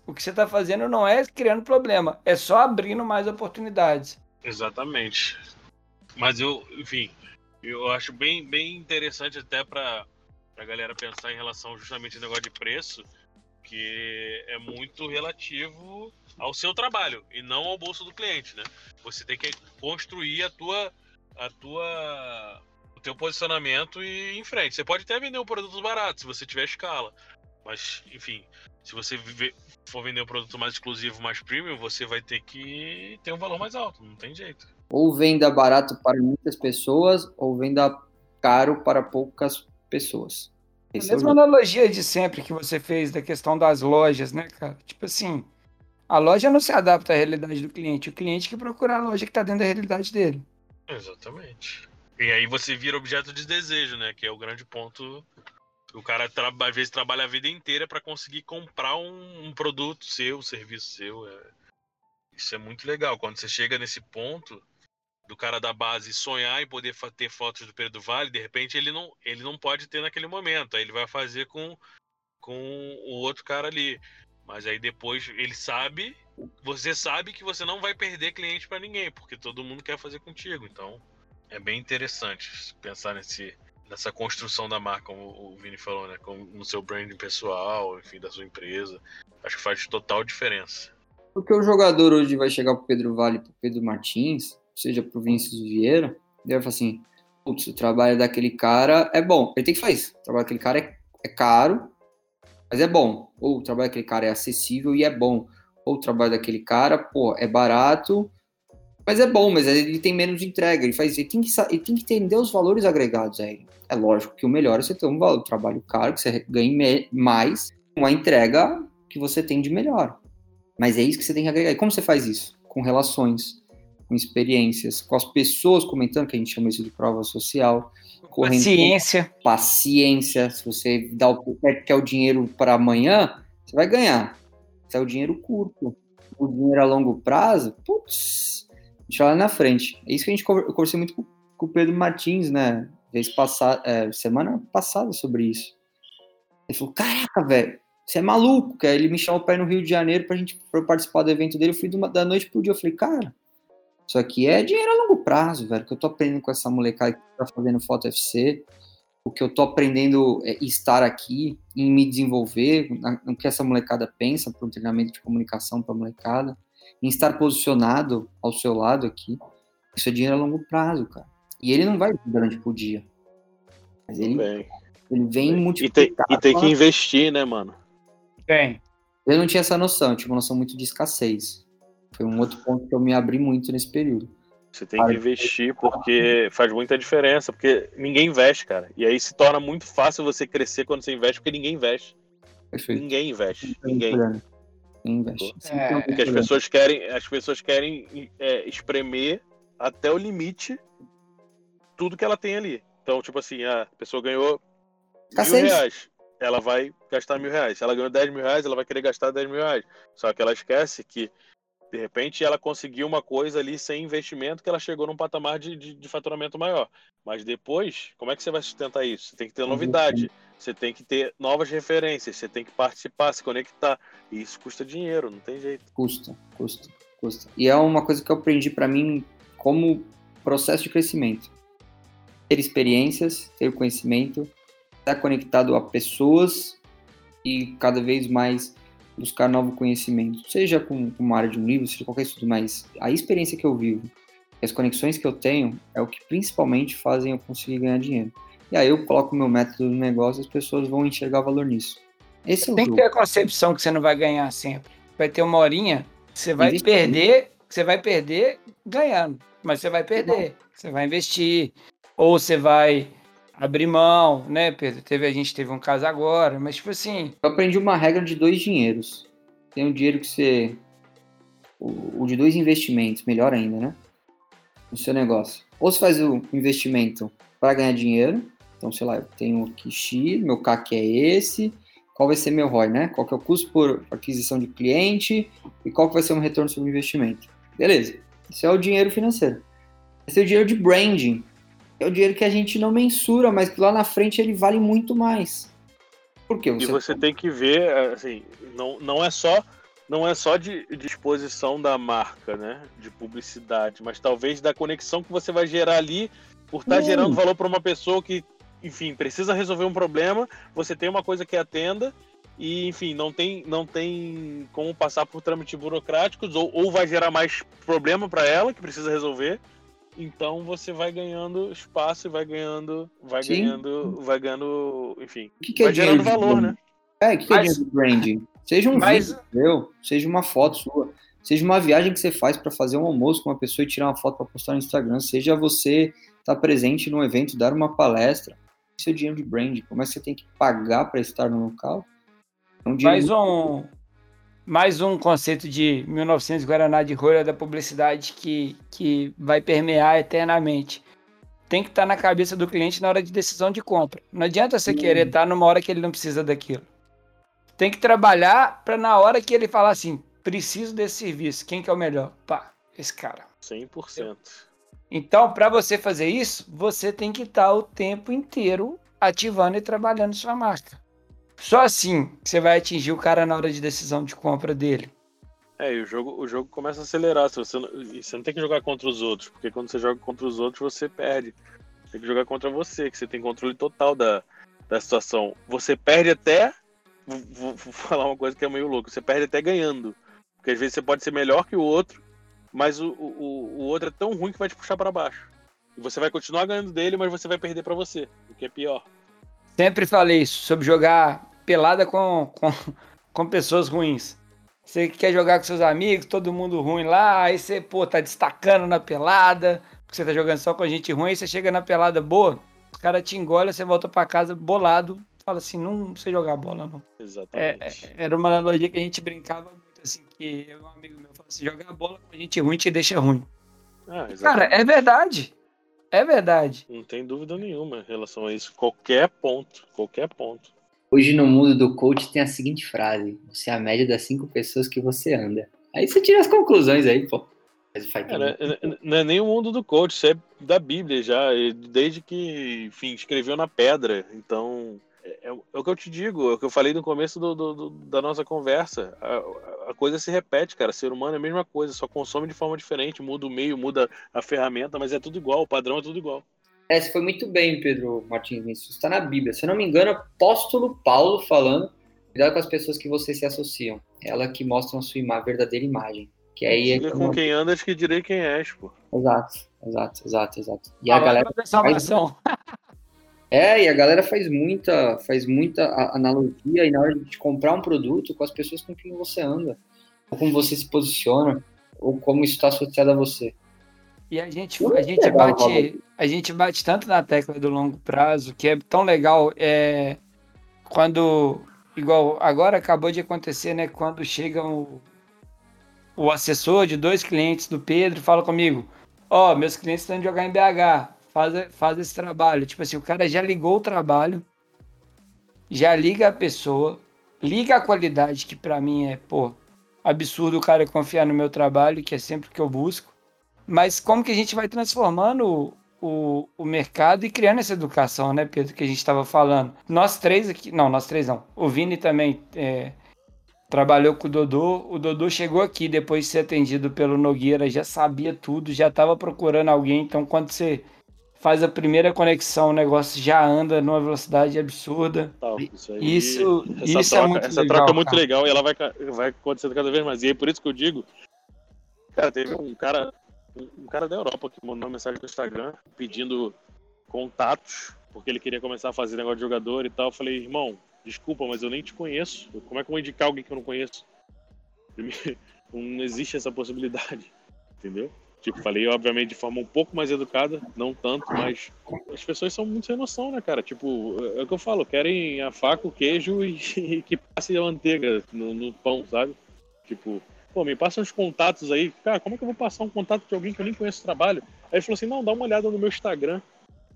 B: o que você está fazendo não é criando problema, é só abrindo mais oportunidades.
C: Exatamente. Mas eu, enfim, eu acho bem, bem interessante até para a galera pensar em relação justamente ao negócio de preço, que é muito relativo ao seu trabalho e não ao bolso do cliente, né? Você tem que construir a tua, a tua, o teu posicionamento e ir em frente. Você pode até vender um produto barato se você tiver escala, mas enfim, se você for vender um produto mais exclusivo, mais premium, você vai ter que ter um valor mais alto, não tem jeito.
D: Ou venda barato para muitas pessoas, ou venda caro para poucas pessoas.
B: Esse a mesma é analogia de sempre que você fez da questão das lojas, né, cara? Tipo assim, a loja não se adapta à realidade do cliente, o cliente que procura a loja que está dentro da realidade dele.
C: Exatamente. E aí você vira objeto de desejo, né? Que é o grande ponto o cara às vezes trabalha a vida inteira para conseguir comprar um, um, produto seu, um serviço seu. É... Isso é muito legal. Quando você chega nesse ponto do cara da base sonhar em poder ter fotos do Pedro Vale, de repente ele não, ele não pode ter naquele momento. Aí ele vai fazer com, com o outro cara ali. Mas aí depois ele sabe, você sabe que você não vai perder cliente para ninguém, porque todo mundo quer fazer contigo. Então é bem interessante pensar nesse, nessa construção da marca, como o Vini falou, né? no seu branding pessoal, enfim, da sua empresa. Acho que faz total diferença.
D: Porque o jogador hoje vai chegar pro Pedro Vale, pro Pedro Martins, seja pro Vinícius Vieira, ele vai falar assim, putz, o trabalho daquele cara é bom. Ele tem que fazer O trabalho daquele cara é, é caro, mas é bom. Ou o trabalho daquele cara é acessível e é bom. Ou o trabalho daquele cara, pô, é barato mas é bom, mas ele tem menos entrega. Ele, faz, ele, tem, que, ele tem que entender os valores agregados a ele. É lógico que o melhor é você ter um valor, trabalho caro, que você ganhe mais, com a entrega que você tem de melhor. Mas é isso que você tem que agregar. E como você faz isso? Com relações, com experiências, com as pessoas comentando, que a gente chama isso de prova social.
B: Paciência.
D: Paciência. Se você dá o que é o dinheiro para amanhã, você vai ganhar. Se é o dinheiro curto. O dinheiro a longo prazo, putz, gente lá na frente. É isso que a gente eu conversei muito com, com o Pedro Martins, né? Vez passada, é, semana passada sobre isso. Ele falou: Caraca, velho, você é maluco. Que ele me chamou para ir no Rio de Janeiro pra gente pra participar do evento dele. Eu fui uma, da noite pro dia. Eu falei: Cara, isso aqui é dinheiro a longo prazo, velho. Que eu tô aprendendo com essa molecada que tá fazendo foto FC. O que eu tô aprendendo é estar aqui, em me desenvolver, no que essa molecada pensa para um treinamento de comunicação para molecada em estar posicionado ao seu lado aqui. Isso é dinheiro a longo prazo, cara. E ele não vai durante o dia. Mas ele,
F: Bem.
D: ele vem muito.
F: E tem, e tem que investir, né, mano?
B: Tem.
D: Eu não tinha essa noção, eu tinha uma noção muito de escassez. Foi um outro ponto que eu me abri muito nesse período.
F: Você tem que investir porque faz muita diferença, porque ninguém investe, cara. E aí se torna muito fácil você crescer quando você investe, porque ninguém investe.
D: Perfeito.
F: Ninguém investe. Ninguém.
D: Investe.
B: É.
F: Porque as pessoas querem, as pessoas querem é, espremer até o limite tudo que ela tem ali. Então, tipo assim, a pessoa ganhou mil reais, ela vai gastar mil reais. Se ela ganhou 10 mil reais, ela vai querer gastar 10 mil reais. Só que ela esquece que, de repente, ela conseguiu uma coisa ali sem investimento que ela chegou num patamar de, de, de faturamento maior. Mas depois, como é que você vai sustentar isso? Você tem que ter novidade. Você tem que ter novas referências, você tem que participar, se conectar. E isso custa dinheiro, não tem jeito.
D: Custa, custa, custa. E é uma coisa que eu aprendi para mim como processo de crescimento. Ter experiências, ter conhecimento, estar conectado a pessoas e cada vez mais buscar novo conhecimento, seja com, uma área de um livro, seja qualquer estudo, mas a experiência que eu vivo, as conexões que eu tenho é o que principalmente fazem eu conseguir ganhar dinheiro. E aí eu coloco o meu método no negócio e as pessoas vão enxergar valor nisso. Esse é o
B: Tem
D: jogo.
B: que ter a concepção que você não vai ganhar sempre. Vai ter uma horinha que você vai
D: Investir.
B: perder, que você vai perder ganhando. Mas você vai perder. Você vai investir. Ou você vai abrir mão, né, Pedro? Teve, a gente teve um caso agora, mas tipo assim,
D: Eu aprendi uma regra de dois dinheiros. Tem o dinheiro que você. O, o de dois investimentos, melhor ainda, né? No seu negócio. Ou você faz o investimento para ganhar dinheiro. Então, sei lá, eu tenho aqui X, meu CAC é esse. Qual vai ser meu ROI, né? Qual que é o custo por aquisição de cliente e qual que vai ser o retorno sobre o investimento. Beleza. Isso é o dinheiro financeiro. Esse é o dinheiro de branding. É o dinheiro que a gente não mensura, mas que lá na frente ele vale muito mais. Por quê?
F: E você tem que ver, assim, não, não é só
C: não é só de, de exposição da marca, né? De publicidade, mas talvez da conexão que você vai gerar ali por estar tá gerando valor para uma pessoa que, enfim, precisa resolver um problema, você tem uma coisa que atenda e, enfim, não tem, não tem como passar por trâmites burocráticos ou, ou vai gerar mais problema para ela que precisa resolver. Então você vai ganhando espaço e vai ganhando, vai Sim. ganhando, vai ganhando, enfim,
D: que que é
C: vai gerando valor, né?
D: É, o que, que Mas... é dinheiro de branding? Seja um Mas... vídeo seja uma foto sua, seja uma viagem que você faz para fazer um almoço com uma pessoa e tirar uma foto para postar no Instagram, seja você estar tá presente num evento, dar uma palestra, isso é dinheiro de branding. Como é que você tem que pagar para estar no local?
B: É um mais um mais um conceito de 1900 Guaraná de rolha da publicidade que, que vai permear eternamente. Tem que estar tá na cabeça do cliente na hora de decisão de compra. Não adianta você querer estar tá numa hora que ele não precisa daquilo. Tem que trabalhar para na hora que ele falar assim, preciso desse serviço, quem que é o melhor? Pá, esse cara.
C: 100%.
B: Então, para você fazer isso, você tem que estar tá o tempo inteiro ativando e trabalhando sua marca. Só assim você vai atingir o cara na hora de decisão de compra dele.
C: É, e o jogo, o jogo começa a acelerar. Você não, você não tem que jogar contra os outros, porque quando você joga contra os outros, você perde. Tem que jogar contra você, que você tem controle total da, da situação. Você perde até. Vou, vou falar uma coisa que é meio louco. Você perde até ganhando. Porque às vezes você pode ser melhor que o outro, mas o, o, o outro é tão ruim que vai te puxar para baixo. E você vai continuar ganhando dele, mas você vai perder para você, o que é pior.
B: Sempre falei isso, sobre jogar pelada com, com, com pessoas ruins. Você quer jogar com seus amigos, todo mundo ruim lá, aí você, pô, tá destacando na pelada, porque você tá jogando só com a gente ruim, aí você chega na pelada boa, os caras te engolem, você volta para casa bolado, fala assim, não sei jogar bola, não.
C: Exatamente.
B: É, era uma analogia que a gente brincava muito, assim, que um amigo meu falou assim, jogar bola com a gente ruim te deixa ruim. Ah, Cara, é verdade. É verdade.
C: Não tem dúvida nenhuma em relação a isso. Qualquer ponto, qualquer ponto.
D: Hoje no mundo do coach tem a seguinte frase: você é a média das cinco pessoas que você anda. Aí você tira as conclusões aí, pô.
C: É, não, é, não, é, nem o mundo do coach, isso é da Bíblia já, desde que, enfim, escreveu na pedra. Então, é, é, o que eu te digo, é o que eu falei no começo do, do, do, da nossa conversa. A, a, coisa se repete, cara. Ser humano é a mesma coisa, só consome de forma diferente, muda o meio, muda a ferramenta, mas é tudo igual, o padrão é tudo igual.
D: É, você foi muito bem, Pedro Martins, isso está na Bíblia. Se eu não me engano, apóstolo Paulo falando, cuidado com as pessoas que vocês se associam. Ela que mostram a sua ima verdadeira imagem. Que aí
C: é com quem andas que direi quem és, pô.
D: Exato, exato, exato, exato. E a ah, galera faz... É, e a galera faz muita, faz muita analogia e na hora de comprar um produto com as pessoas com quem você anda, ou como você se posiciona, ou como isso está associado a você.
B: E a gente, a gente bate, a gente bate tanto na tecla do longo prazo que é tão legal é quando igual agora acabou de acontecer, né? Quando chega o, o assessor de dois clientes do Pedro fala comigo, ó, oh, meus clientes estão de jogar em BH, faz, faz esse trabalho. Tipo assim, o cara já ligou o trabalho, já liga a pessoa, liga a qualidade que para mim é, pô, absurdo o cara confiar no meu trabalho, que é sempre o que eu busco. Mas como que a gente vai transformando o, o mercado e criando essa educação, né, Pedro, que a gente estava falando. Nós três aqui, não, nós três não. O Vini também é, trabalhou com o Dodô. O Dodô chegou aqui depois de ser atendido pelo Nogueira, já sabia tudo, já estava procurando alguém. Então, quando você faz a primeira conexão, o negócio já anda numa velocidade absurda. isso, aí, isso, isso é troca, é muito
C: essa
B: legal.
C: Essa troca é muito legal e ela vai, vai acontecendo cada vez mais. E é por isso que eu digo, cara, teve um cara um cara da Europa que mandou uma mensagem no Instagram pedindo contatos, porque ele queria começar a fazer negócio de jogador e tal. Eu falei, irmão, desculpa, mas eu nem te conheço. Como é que eu vou indicar alguém que eu não conheço? Não existe essa possibilidade, entendeu? Tipo, falei, obviamente, de forma um pouco mais educada, não tanto, mas as pessoas são muito sem noção, né, cara? Tipo, é o que eu falo, querem a faca, o queijo e, e que passe a manteiga no, no pão, sabe? Tipo, pô, me passa uns contatos aí. Cara, como é que eu vou passar um contato de alguém que eu nem conheço o trabalho? Aí ele falou assim, não, dá uma olhada no meu Instagram.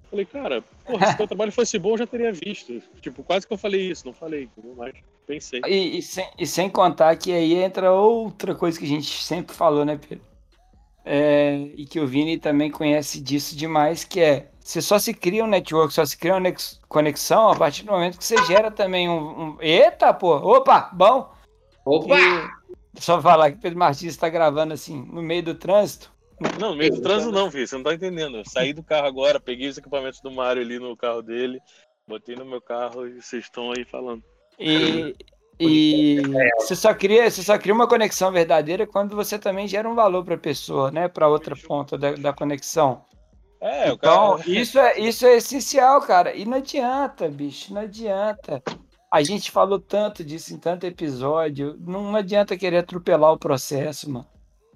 C: Eu falei, cara, porra, se o trabalho fosse bom, eu já teria visto. Tipo, quase que eu falei isso, não falei, mas pensei.
B: E, e, sem, e sem contar que aí entra outra coisa que a gente sempre falou, né, Pedro? É, e que o Vini também conhece disso demais, que é você só se cria um network, só se cria uma conexão a partir do momento que você gera também um. um... Eita, pô! Opa! Bom!
D: Opa!
B: Só falar que Pedro Martins está gravando assim, no meio do trânsito.
C: Não, no meio do trânsito não, filho. Você não tá entendendo. Eu saí do carro agora, peguei os equipamentos do Mário ali no carro dele, botei no meu carro e vocês estão aí falando.
B: E, e você só cria, você só cria uma conexão verdadeira quando você também gera um valor para a pessoa, né? Para outra ponta da, da conexão.
C: É, o
B: Então,
C: cara.
B: isso é, isso é essencial, cara. E não adianta, bicho, não adianta. A gente falou tanto disso em tanto episódio. Não adianta querer atropelar o processo, mano.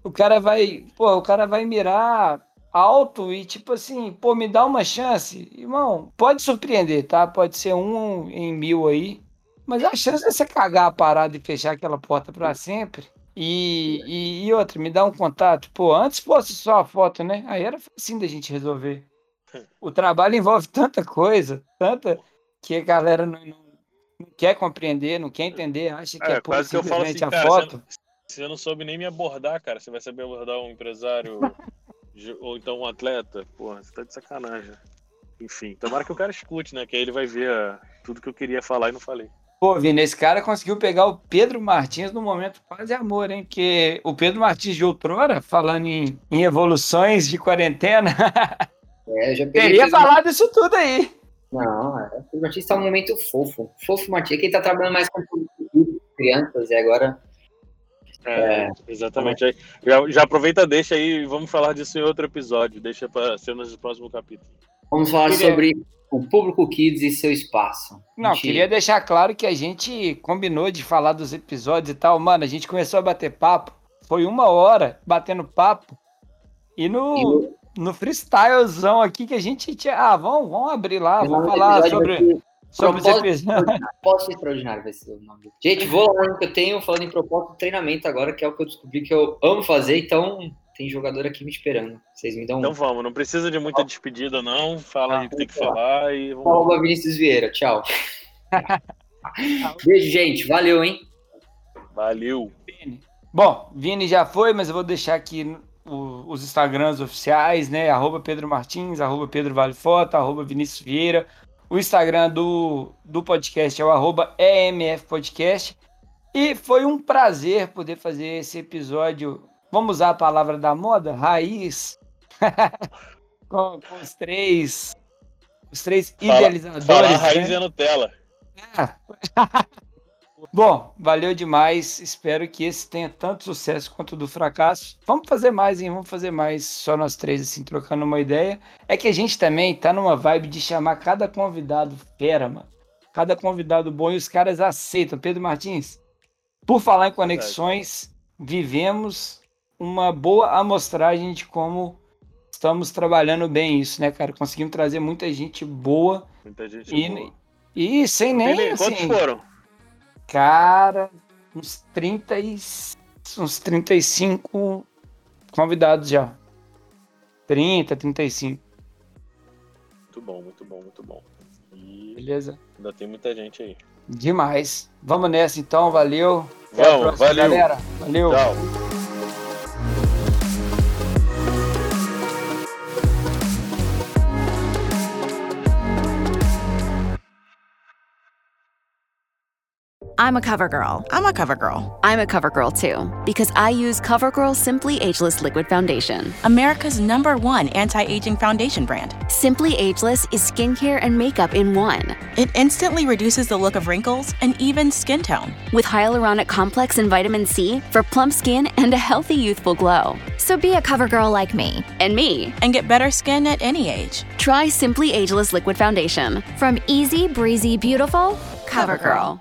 B: O cara vai, pô, o cara vai mirar alto e tipo assim, pô, me dá uma chance. Irmão, pode surpreender, tá? Pode ser um em mil aí. Mas a chance é você cagar a parada e fechar aquela porta pra sempre. E, e, e outra, me dá um contato. Pô, antes fosse só a foto, né? Aí era facinho da gente resolver. O trabalho envolve tanta coisa, tanta que a galera não, não, não quer compreender, não quer entender, acha que é,
C: É,
B: pura
C: quase que eu falo assim,
B: a
C: cara,
B: foto.
C: Você não soube nem me abordar, cara. Você vai saber abordar um empresário ou então um atleta. Porra, você tá de sacanagem. Enfim, tomara que o cara escute, né? Que aí ele vai ver ah, tudo que eu queria falar e não falei.
B: Pô, Vini, esse cara conseguiu pegar o Pedro Martins no momento quase amor, hein? Porque o Pedro Martins de outrora, falando em, em evoluções de quarentena,
D: É,
B: teria falado isso tudo aí.
D: Não, é, o Martins tá num momento fofo. Fofo Martins, é que ele tá trabalhando mais com crianças e agora.
C: É, exatamente. Aí, Já, já aproveita, deixa aí e vamos falar disso em outro episódio. Deixa pra ser no próximo capítulo.
D: Vamos falar
B: Queria-
D: sobre o público Kids e seu espaço.
B: Não,
D: Mentira.
B: queria deixar claro que a gente combinou de falar dos episódios e tal. Mano, a gente começou a bater papo. Foi uma hora batendo papo. E
D: E
B: no,
D: no-
B: freestylezão aqui que a gente tinha. Ah, vamos, vamos abrir lá, vamos falar sobre,
D: ser
B: sobre
D: Propósito. Propósito extraordinário vai ser o nome. Gente, vou lá no que eu tenho, falando em propósito de treinamento agora, que é o que eu descobri que eu amo fazer, então tem jogador aqui me esperando. Vocês me dão
C: Então
D: um.
C: vamos, não precisa de muita despedida, não. Fala aí o que tem que
D: vamos
C: falar e vamos.
D: Arroba Vinícius Vieira, tchau. Beijo, gente. Valeu, hein?
C: Valeu.
B: Vini. Bom, Vini já foi, mas eu vou deixar aqui o- os Instagrams oficiais, né? Arroba Pedro Martins, arroba Pedro Vale Foto, arroba Vinícius Vieira. O Instagram do, do podcast é o arroba EMF Podcast. E foi um prazer poder fazer esse episódio. Vamos usar a palavra da moda? Raiz. com, com os três. Os três
C: Fala-
B: idealizadores.
C: Falar
B: né?
C: raiz é Nutella.
B: Bom, valeu demais. Espero que esse tenha tanto sucesso quanto o do fracasso. Vamos fazer mais, hein? Vamos fazer mais, só nós três, assim, trocando uma ideia. É que a gente também tá numa vibe de chamar cada convidado fera, mano. Cada convidado bom e os caras aceitam. Pedro Martins, por falar em conexões, vivemos uma boa amostragem de como estamos trabalhando bem isso, né, cara? Conseguimos trazer muita gente boa
C: Muita gente.
B: e,
C: boa.
B: e sem nem,
C: nem- Quantos
B: assim...
C: foram?
B: Cara, uns 30 e... uns 35 convidados já. 30, 35,
C: Muito bom, muito bom, muito bom. E
B: beleza?
C: ainda tem muita gente aí.
B: Demais. Vamos nessa então, valeu.
C: Vamos,
B: próxima,
C: valeu.
B: galera. Valeu.
C: Tchau.
G: I'm a cover girl.
H: I'm a cover girl.
G: I'm a cover girl too, because I use CoverGirl Simply Ageless Liquid Foundation.
H: America's number one anti aging foundation brand.
G: Simply Ageless is skincare and makeup in one,
H: It instantly reduces the look of wrinkles and even skin tone.
G: with hyaluronic complex and vitamin C for plump skin and a healthy youthful glow.
I: So be a cover girl like me.
G: And me,
H: And get better skin at any age.
G: try Simply Ageless Liquid Foundation.
I: From easy, breezy, beautiful,
G: CoverGirl.